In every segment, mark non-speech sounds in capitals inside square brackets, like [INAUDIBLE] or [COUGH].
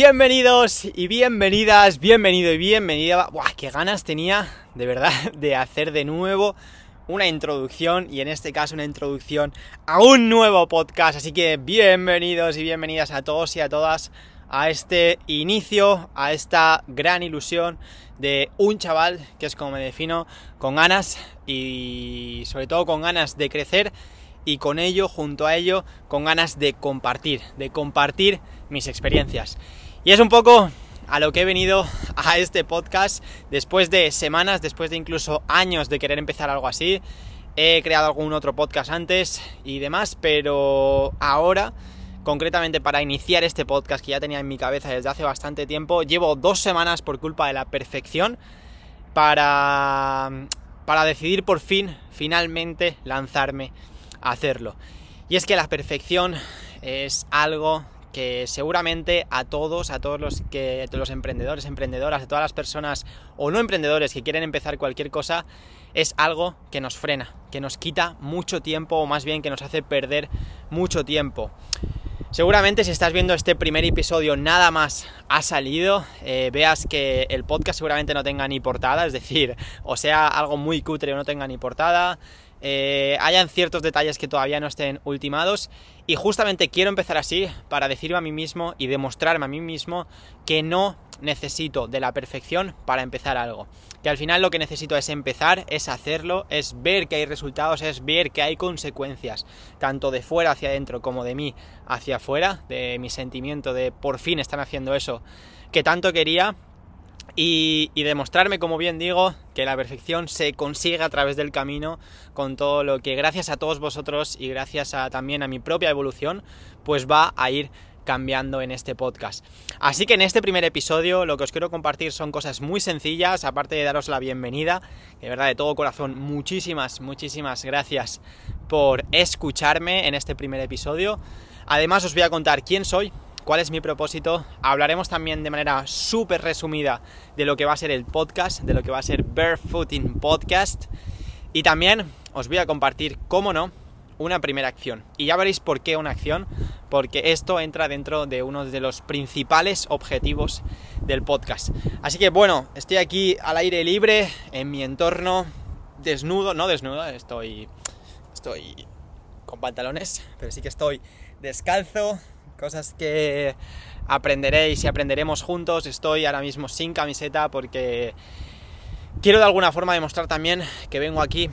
Bienvenidos y bienvenidas, bienvenido y bienvenida. Buah, qué ganas tenía de verdad [LAUGHS] de hacer de nuevo una introducción y en este caso una introducción a un nuevo podcast. Así que bienvenidos y bienvenidas a todos y a todas a este inicio, a esta gran ilusión de un chaval que es como me defino, con ganas y sobre todo con ganas de crecer y con ello, junto a ello, con ganas de compartir, de compartir mis experiencias. Y es un poco a lo que he venido a este podcast después de semanas, después de incluso años de querer empezar algo así. He creado algún otro podcast antes y demás, pero ahora, concretamente para iniciar este podcast que ya tenía en mi cabeza desde hace bastante tiempo, llevo dos semanas por culpa de la perfección para, para decidir por fin, finalmente, lanzarme a hacerlo. Y es que la perfección es algo que seguramente a todos, a todos los que los emprendedores, emprendedoras, a todas las personas o no emprendedores que quieren empezar cualquier cosa, es algo que nos frena, que nos quita mucho tiempo o más bien que nos hace perder mucho tiempo. Seguramente si estás viendo este primer episodio nada más ha salido, eh, veas que el podcast seguramente no tenga ni portada, es decir, o sea algo muy cutre o no tenga ni portada, eh, hayan ciertos detalles que todavía no estén ultimados y justamente quiero empezar así para decirme a mí mismo y demostrarme a mí mismo que no necesito de la perfección para empezar algo. Que al final lo que necesito es empezar, es hacerlo, es ver que hay resultados, es ver que hay consecuencias, tanto de fuera hacia adentro como de mí hacia afuera, de mi sentimiento de por fin están haciendo eso que tanto quería y, demostrarme, como bien digo, que la perfección se consigue a través del camino con todo lo que gracias a todos vosotros y gracias a, también a mi propia evolución, pues va a ir cambiando en este podcast. Así que en este primer episodio lo que os quiero compartir son cosas muy sencillas, aparte de daros la bienvenida, de verdad de todo corazón, muchísimas, muchísimas gracias por escucharme en este primer episodio. Además os voy a contar quién soy, cuál es mi propósito. Hablaremos también de manera súper resumida de lo que va a ser el podcast, de lo que va a ser Barefooting Podcast. Y también os voy a compartir, cómo no, una primera acción. Y ya veréis por qué una acción, porque esto entra dentro de uno de los principales objetivos del podcast. Así que bueno, estoy aquí al aire libre, en mi entorno, desnudo, no desnudo, estoy, estoy con pantalones, pero sí que estoy descalzo, cosas que aprenderéis y aprenderemos juntos. Estoy ahora mismo sin camiseta porque quiero de alguna forma demostrar también que vengo aquí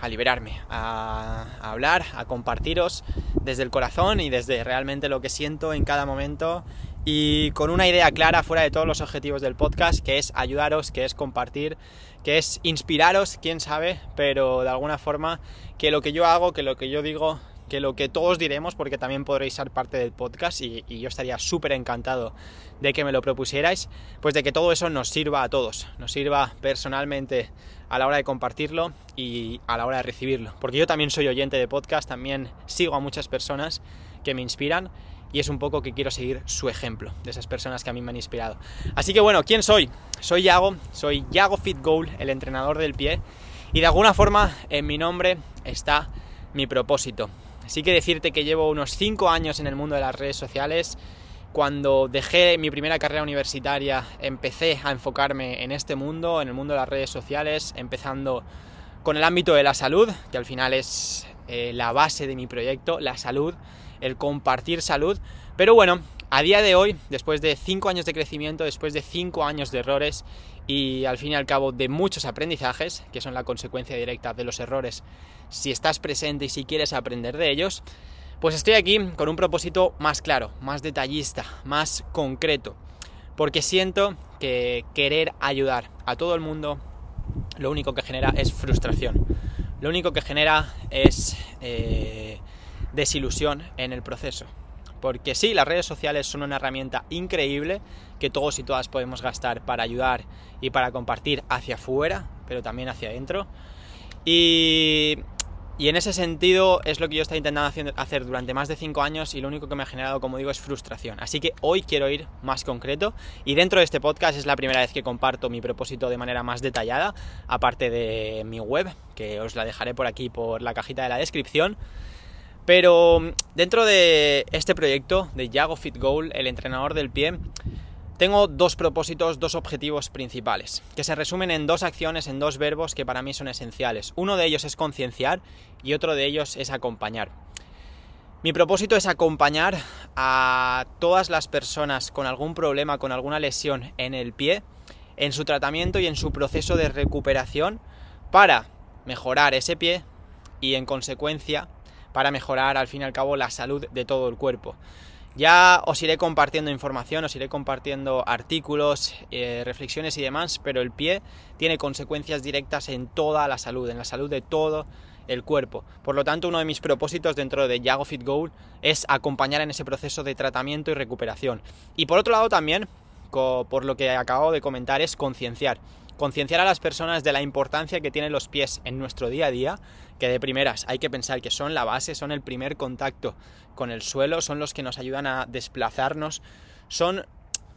a liberarme, a, hablar, a compartiros desde el corazón y desde realmente lo que siento en cada momento y con una idea clara fuera de todos los objetivos del podcast, que es ayudaros, que es compartir, que es inspiraros, quién sabe, pero de alguna forma que lo que yo hago, que lo que yo digo que lo que todos diremos, porque también podréis ser parte del podcast y, yo estaría súper encantado de que me lo propusierais, pues de que todo eso nos sirva a todos, nos sirva personalmente a la hora de compartirlo y a la hora de recibirlo. Porque yo también soy oyente de podcast, también sigo a muchas personas que me inspiran y es un poco que quiero seguir su ejemplo de esas personas que a mí me han inspirado. Así que bueno, ¿quién soy? Soy Yago, soy Yago Fit Goal, el entrenador del pie, y de alguna forma en mi nombre está mi propósito. Sí que decirte que llevo unos 5 años en el mundo de las redes sociales. Cuando dejé mi primera carrera universitaria empecé a enfocarme en este mundo, en el mundo de las redes sociales, empezando con el ámbito de la salud, que al final es eh, la base de mi proyecto, la salud, el compartir salud. Pero bueno, a día de hoy, después de 5 años de crecimiento, después de 5 años de errores y al fin y al cabo de muchos aprendizajes, que son la consecuencia directa de los errores si estás presente y si quieres aprender de ellos, pues estoy aquí con un propósito más claro, más detallista, más concreto, porque siento que querer ayudar a todo el mundo lo único que genera es frustración, lo único que genera es eh, desilusión en el proceso. Porque sí, las redes sociales son una herramienta increíble que todos y todas podemos gastar para ayudar y para compartir hacia afuera, pero también hacia adentro. Y en ese sentido es lo que yo estado intentando hacer durante más de 5 años y lo único que me ha generado, como digo, es frustración. Así que hoy quiero ir más concreto y dentro de este podcast es la primera vez que comparto mi propósito de manera más detallada, aparte de mi web, que os la dejaré por aquí por la cajita de la descripción. Pero dentro de este proyecto de Yago Fit Goal, el entrenador del pie, tengo dos propósitos, dos objetivos principales, que se resumen en dos acciones, en dos verbos que para mí son esenciales. Uno de ellos es concienciar y otro de ellos es acompañar. Mi propósito es acompañar a todas las personas con algún problema, con alguna lesión en el pie, en su tratamiento y en su proceso de recuperación para mejorar ese pie y en consecuencia para mejorar al fin y al cabo la salud de todo el cuerpo. Ya os iré compartiendo información, os iré compartiendo artículos, eh, reflexiones y demás, pero el pie tiene consecuencias directas en toda la salud, en la salud de todo el cuerpo. Por lo tanto, uno de mis propósitos dentro de Yago Fit Goal es acompañar en ese proceso de tratamiento y recuperación. Y por otro lado también, por lo que acabo de comentar, es concienciar concienciar a las personas de la importancia que tienen los pies en nuestro día a día, que de primeras hay que pensar que son la base, son el primer contacto con el suelo, son los que nos ayudan a desplazarnos, son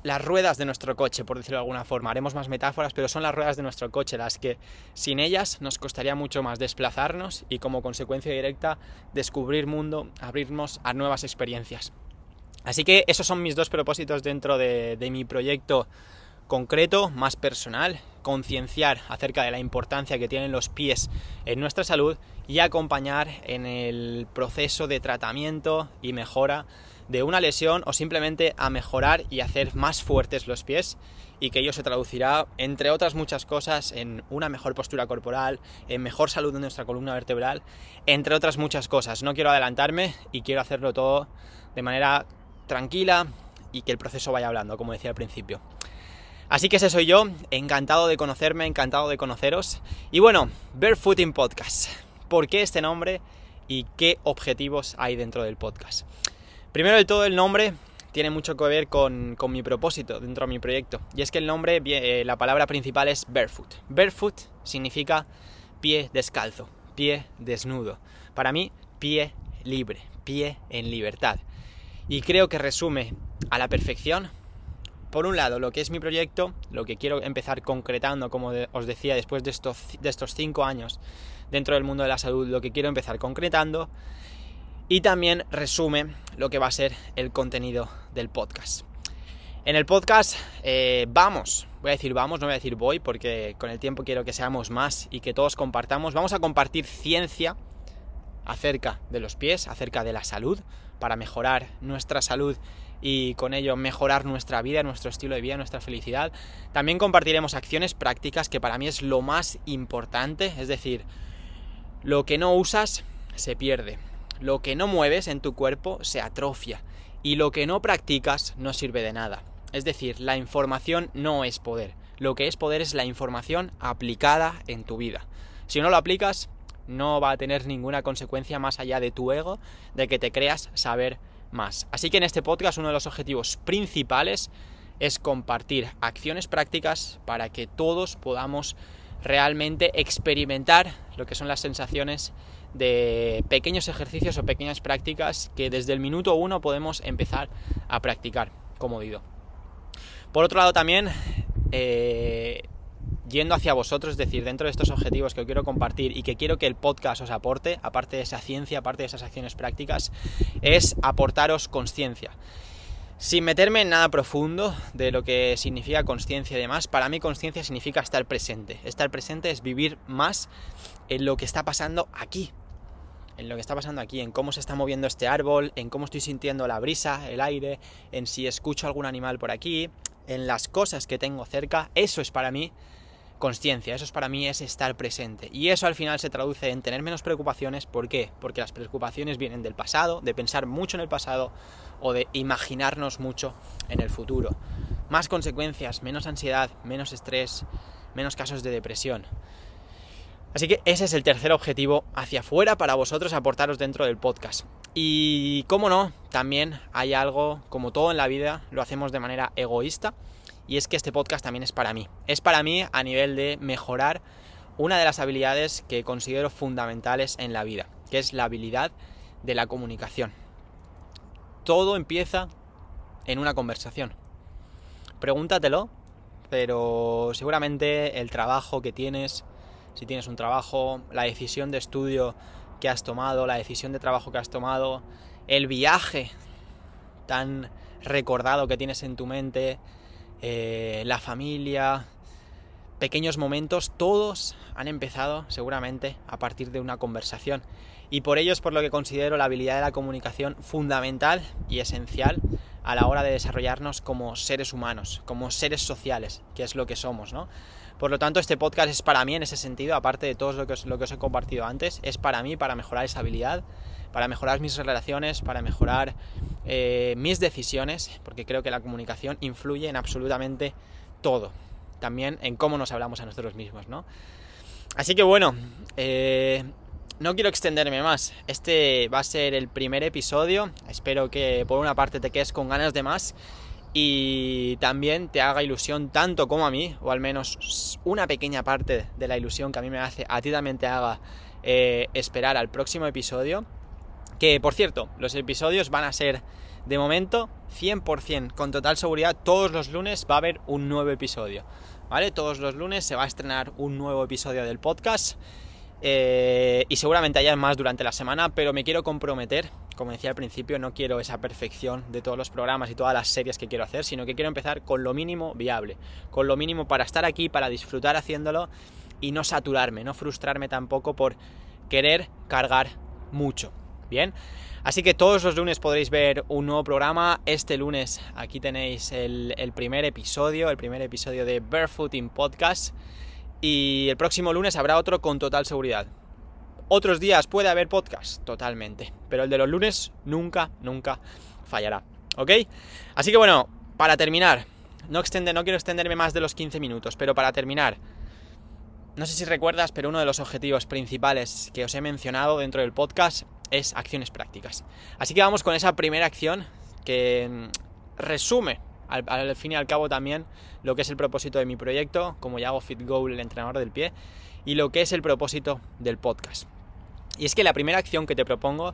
las ruedas de nuestro coche, por decirlo de alguna forma. Haremos más metáforas, pero son las ruedas de nuestro coche, las que sin ellas nos costaría mucho más desplazarnos y como consecuencia directa descubrir mundo, abrirnos a nuevas experiencias. Así que esos son mis dos propósitos dentro de, de mi proyecto concreto, más personal, concienciar acerca de la importancia que tienen los pies en nuestra salud y acompañar en el proceso de tratamiento y mejora de una lesión o simplemente a mejorar y hacer más fuertes los pies y que ello se traducirá, entre otras muchas cosas, en una mejor postura corporal, en mejor salud de nuestra columna vertebral, entre otras muchas cosas. No quiero adelantarme y quiero hacerlo todo de manera tranquila y que el proceso vaya hablando, como decía al principio. Así que ese soy yo, encantado de conocerme, encantado de conoceros. Y bueno, Barefooting Podcast. ¿Por qué este nombre y qué objetivos hay dentro del podcast? Primero de todo, el nombre tiene mucho que ver con, mi propósito dentro de mi proyecto. Y es que el nombre, eh, la palabra principal es barefoot. Barefoot significa pie descalzo, pie desnudo. Para mí, pie libre, pie en libertad. Y creo que resume a la perfección por un lado, lo que es mi proyecto, lo que quiero empezar concretando, como os decía, después de estos, cinco años dentro del mundo de la salud, lo que quiero empezar concretando. Y también resume lo que va a ser el contenido del podcast. En el podcast eh, vamos, voy a decir vamos, no voy a decir voy, porque con el tiempo quiero que seamos más y que todos compartamos. Vamos a compartir ciencia acerca de los pies, acerca de la salud, para mejorar nuestra salud y con ello mejorar nuestra vida, nuestro estilo de vida, nuestra felicidad. También compartiremos acciones prácticas que para mí es lo más importante, es decir, lo que no usas se pierde, lo que no mueves en tu cuerpo se atrofia y lo que no practicas no sirve de nada. Es decir, la información no es poder, lo que es poder es la información aplicada en tu vida. Si no lo aplicas, no va a tener ninguna consecuencia más allá de tu ego, de que te creas saber más. Así que en este podcast uno de los objetivos principales es compartir acciones prácticas para que todos podamos realmente experimentar lo que son las sensaciones de pequeños ejercicios o pequeñas prácticas que desde el minuto uno podemos empezar a practicar, como digo. Por otro lado también eh, yendo hacia vosotros, es decir, dentro de estos objetivos que quiero compartir y que quiero que el podcast os aporte, aparte de esa ciencia, aparte de esas acciones prácticas, es aportaros conciencia. Sin meterme en nada profundo de lo que significa conciencia y demás, para mí conciencia significa estar presente. Estar presente es vivir más en lo que está pasando aquí, en lo que está pasando aquí, en cómo se está moviendo este árbol, en cómo estoy sintiendo la brisa, el aire, en si escucho algún animal por aquí, en las cosas que tengo cerca. Eso es para mí conciencia, eso es para mí es estar presente. Y eso al final se traduce en tener menos preocupaciones. ¿Por qué? Porque las preocupaciones vienen del pasado, de pensar mucho en el pasado o de imaginarnos mucho en el futuro. Más consecuencias, menos ansiedad, menos estrés, menos casos de depresión. Así que ese es el tercer objetivo hacia afuera para vosotros aportaros dentro del podcast. Y cómo no, también hay algo, como todo en la vida, lo hacemos de manera egoísta y es que este podcast también es para mí. Es para mí a nivel de mejorar una de las habilidades que considero fundamentales en la vida, que es la habilidad de la comunicación. Todo empieza en una conversación. Pregúntatelo, pero seguramente el trabajo que tienes, si tienes un trabajo, la decisión de estudio que has tomado, la decisión de trabajo que has tomado, el viaje tan recordado que tienes en tu mente, eh, la familia, pequeños momentos, todos han empezado seguramente a partir de una conversación. Y por ello es por lo que considero la habilidad de la comunicación fundamental y esencial a la hora de desarrollarnos como seres humanos, como seres sociales, que es lo que somos, ¿no? Por lo tanto, este podcast es para mí en ese sentido, aparte de todo lo que lo que os he compartido antes, es para mí para mejorar esa habilidad, para mejorar mis relaciones, para mejorar eh, mis decisiones, porque creo que la comunicación influye en absolutamente todo, también en cómo nos hablamos a nosotros mismos, ¿no? Así que bueno, eh, no quiero extenderme más. Este va a ser el primer episodio. Espero que por una parte te quedes con ganas de más y también te haga ilusión tanto como a mí, o al menos una pequeña parte de la ilusión que a mí me hace, a ti también te haga eh, esperar al próximo episodio. Que por cierto, los episodios van a ser de momento 100%, con total seguridad, todos los lunes va a haber un nuevo episodio. ¿Vale? Todos los lunes se va a estrenar un nuevo episodio del podcast. Eh, y seguramente haya más durante la semana, pero me quiero comprometer, como decía al principio, no quiero esa perfección de todos los programas y todas las series que quiero hacer, sino que quiero empezar con lo mínimo viable, con lo mínimo para estar aquí, para disfrutar haciéndolo y no saturarme, no frustrarme tampoco por querer cargar mucho. Así que todos los lunes podréis ver un nuevo programa. Este lunes aquí tenéis el, primer episodio, el primer episodio de Barefooting Podcast. Y el próximo lunes habrá otro con total seguridad. Otros días puede haber podcast, totalmente. Pero el de los lunes nunca, nunca fallará. ¿Ok? Así que bueno, para terminar, no, extende, no quiero extenderme más de los 15 minutos, pero para terminar, no sé si recuerdas, pero uno de los objetivos principales que os he mencionado dentro del podcast es acciones prácticas. Así que vamos con esa primera acción que mm, resume al, fin y al cabo también lo que es el propósito de mi proyecto, como ya hago Fit Goal, el entrenador del pie, y lo que es el propósito del podcast. Y es que la primera acción que te propongo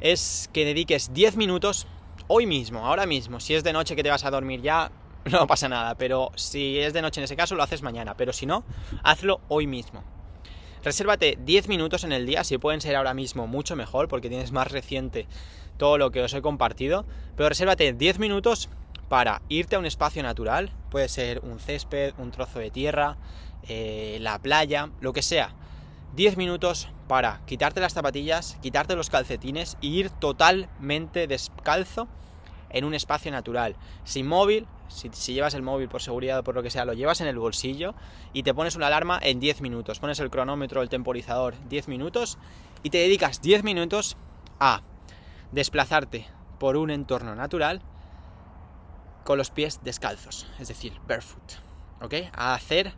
es que dediques 10 minutos hoy mismo, ahora mismo. Si es de noche que te vas a dormir ya, [LAUGHS] no pasa nada, pero si es de noche en ese caso lo haces mañana, pero si no, hazlo hoy mismo. Resérvate 10 minutos en el día, si pueden ser ahora mismo mucho mejor, porque tienes más reciente todo lo que os he compartido, pero resérvate 10 minutos para irte a un espacio natural, puede ser un césped, un trozo de tierra, eh, la playa, lo que sea. 10 minutos para quitarte las zapatillas, quitarte los calcetines y ir totalmente descalzo en un espacio natural, sin móvil, si, llevas el móvil por seguridad o por lo que sea, lo llevas en el bolsillo y te pones una alarma en 10 minutos, pones el cronómetro, el temporizador 10 minutos y te dedicas 10 minutos a desplazarte por un entorno natural con los pies descalzos, es decir, barefoot, ¿ok? A hacer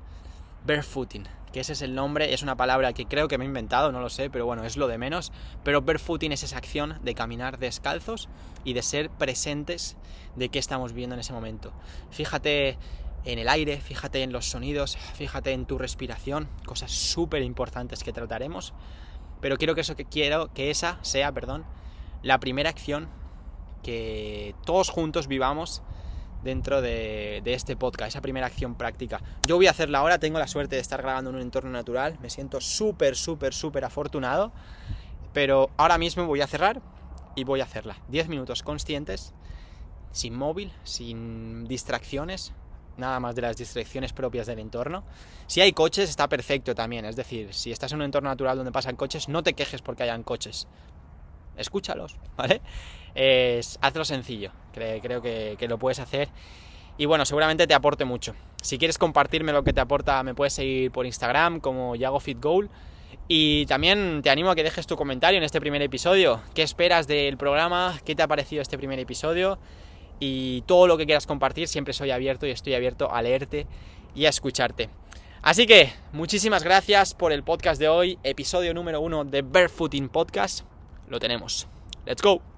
barefooting, ese es el nombre, es una palabra que creo que me he inventado, no lo sé, pero bueno, es lo de menos, pero barefooting es esa acción de caminar descalzos y de ser presentes de qué estamos viendo en ese momento. Fíjate en el aire, fíjate en los sonidos, fíjate en tu respiración, cosas súper importantes que trataremos, pero quiero que eso que quiero que esa sea, perdón, la primera acción que todos juntos vivamos dentro de, este podcast, esa primera acción práctica. Yo voy a hacerla ahora, tengo la suerte de estar grabando en un entorno natural, me siento súper, súper, súper afortunado, pero ahora mismo voy a cerrar y voy a hacerla. 10 minutos conscientes, sin móvil, sin distracciones, nada más de las distracciones propias del entorno. Si hay coches, está perfecto también, es decir, si estás en un entorno natural donde pasan coches, no te quejes porque hayan coches escúchalos, ¿vale? Es, hazlo sencillo, creo que, lo puedes hacer y bueno, seguramente te aporte mucho. Si quieres compartirme lo que te aporta, me puedes seguir por Instagram como YagoFitGoal. Y también te animo a que dejes tu comentario en este primer episodio. ¿Qué esperas del programa? ¿Qué te ha parecido este primer episodio? Y todo lo que quieras compartir, siempre soy abierto y estoy abierto a leerte y a escucharte. Así que, muchísimas gracias por el podcast de hoy, episodio número uno de Barefooting Podcast lo tenemos. ¡Let's go!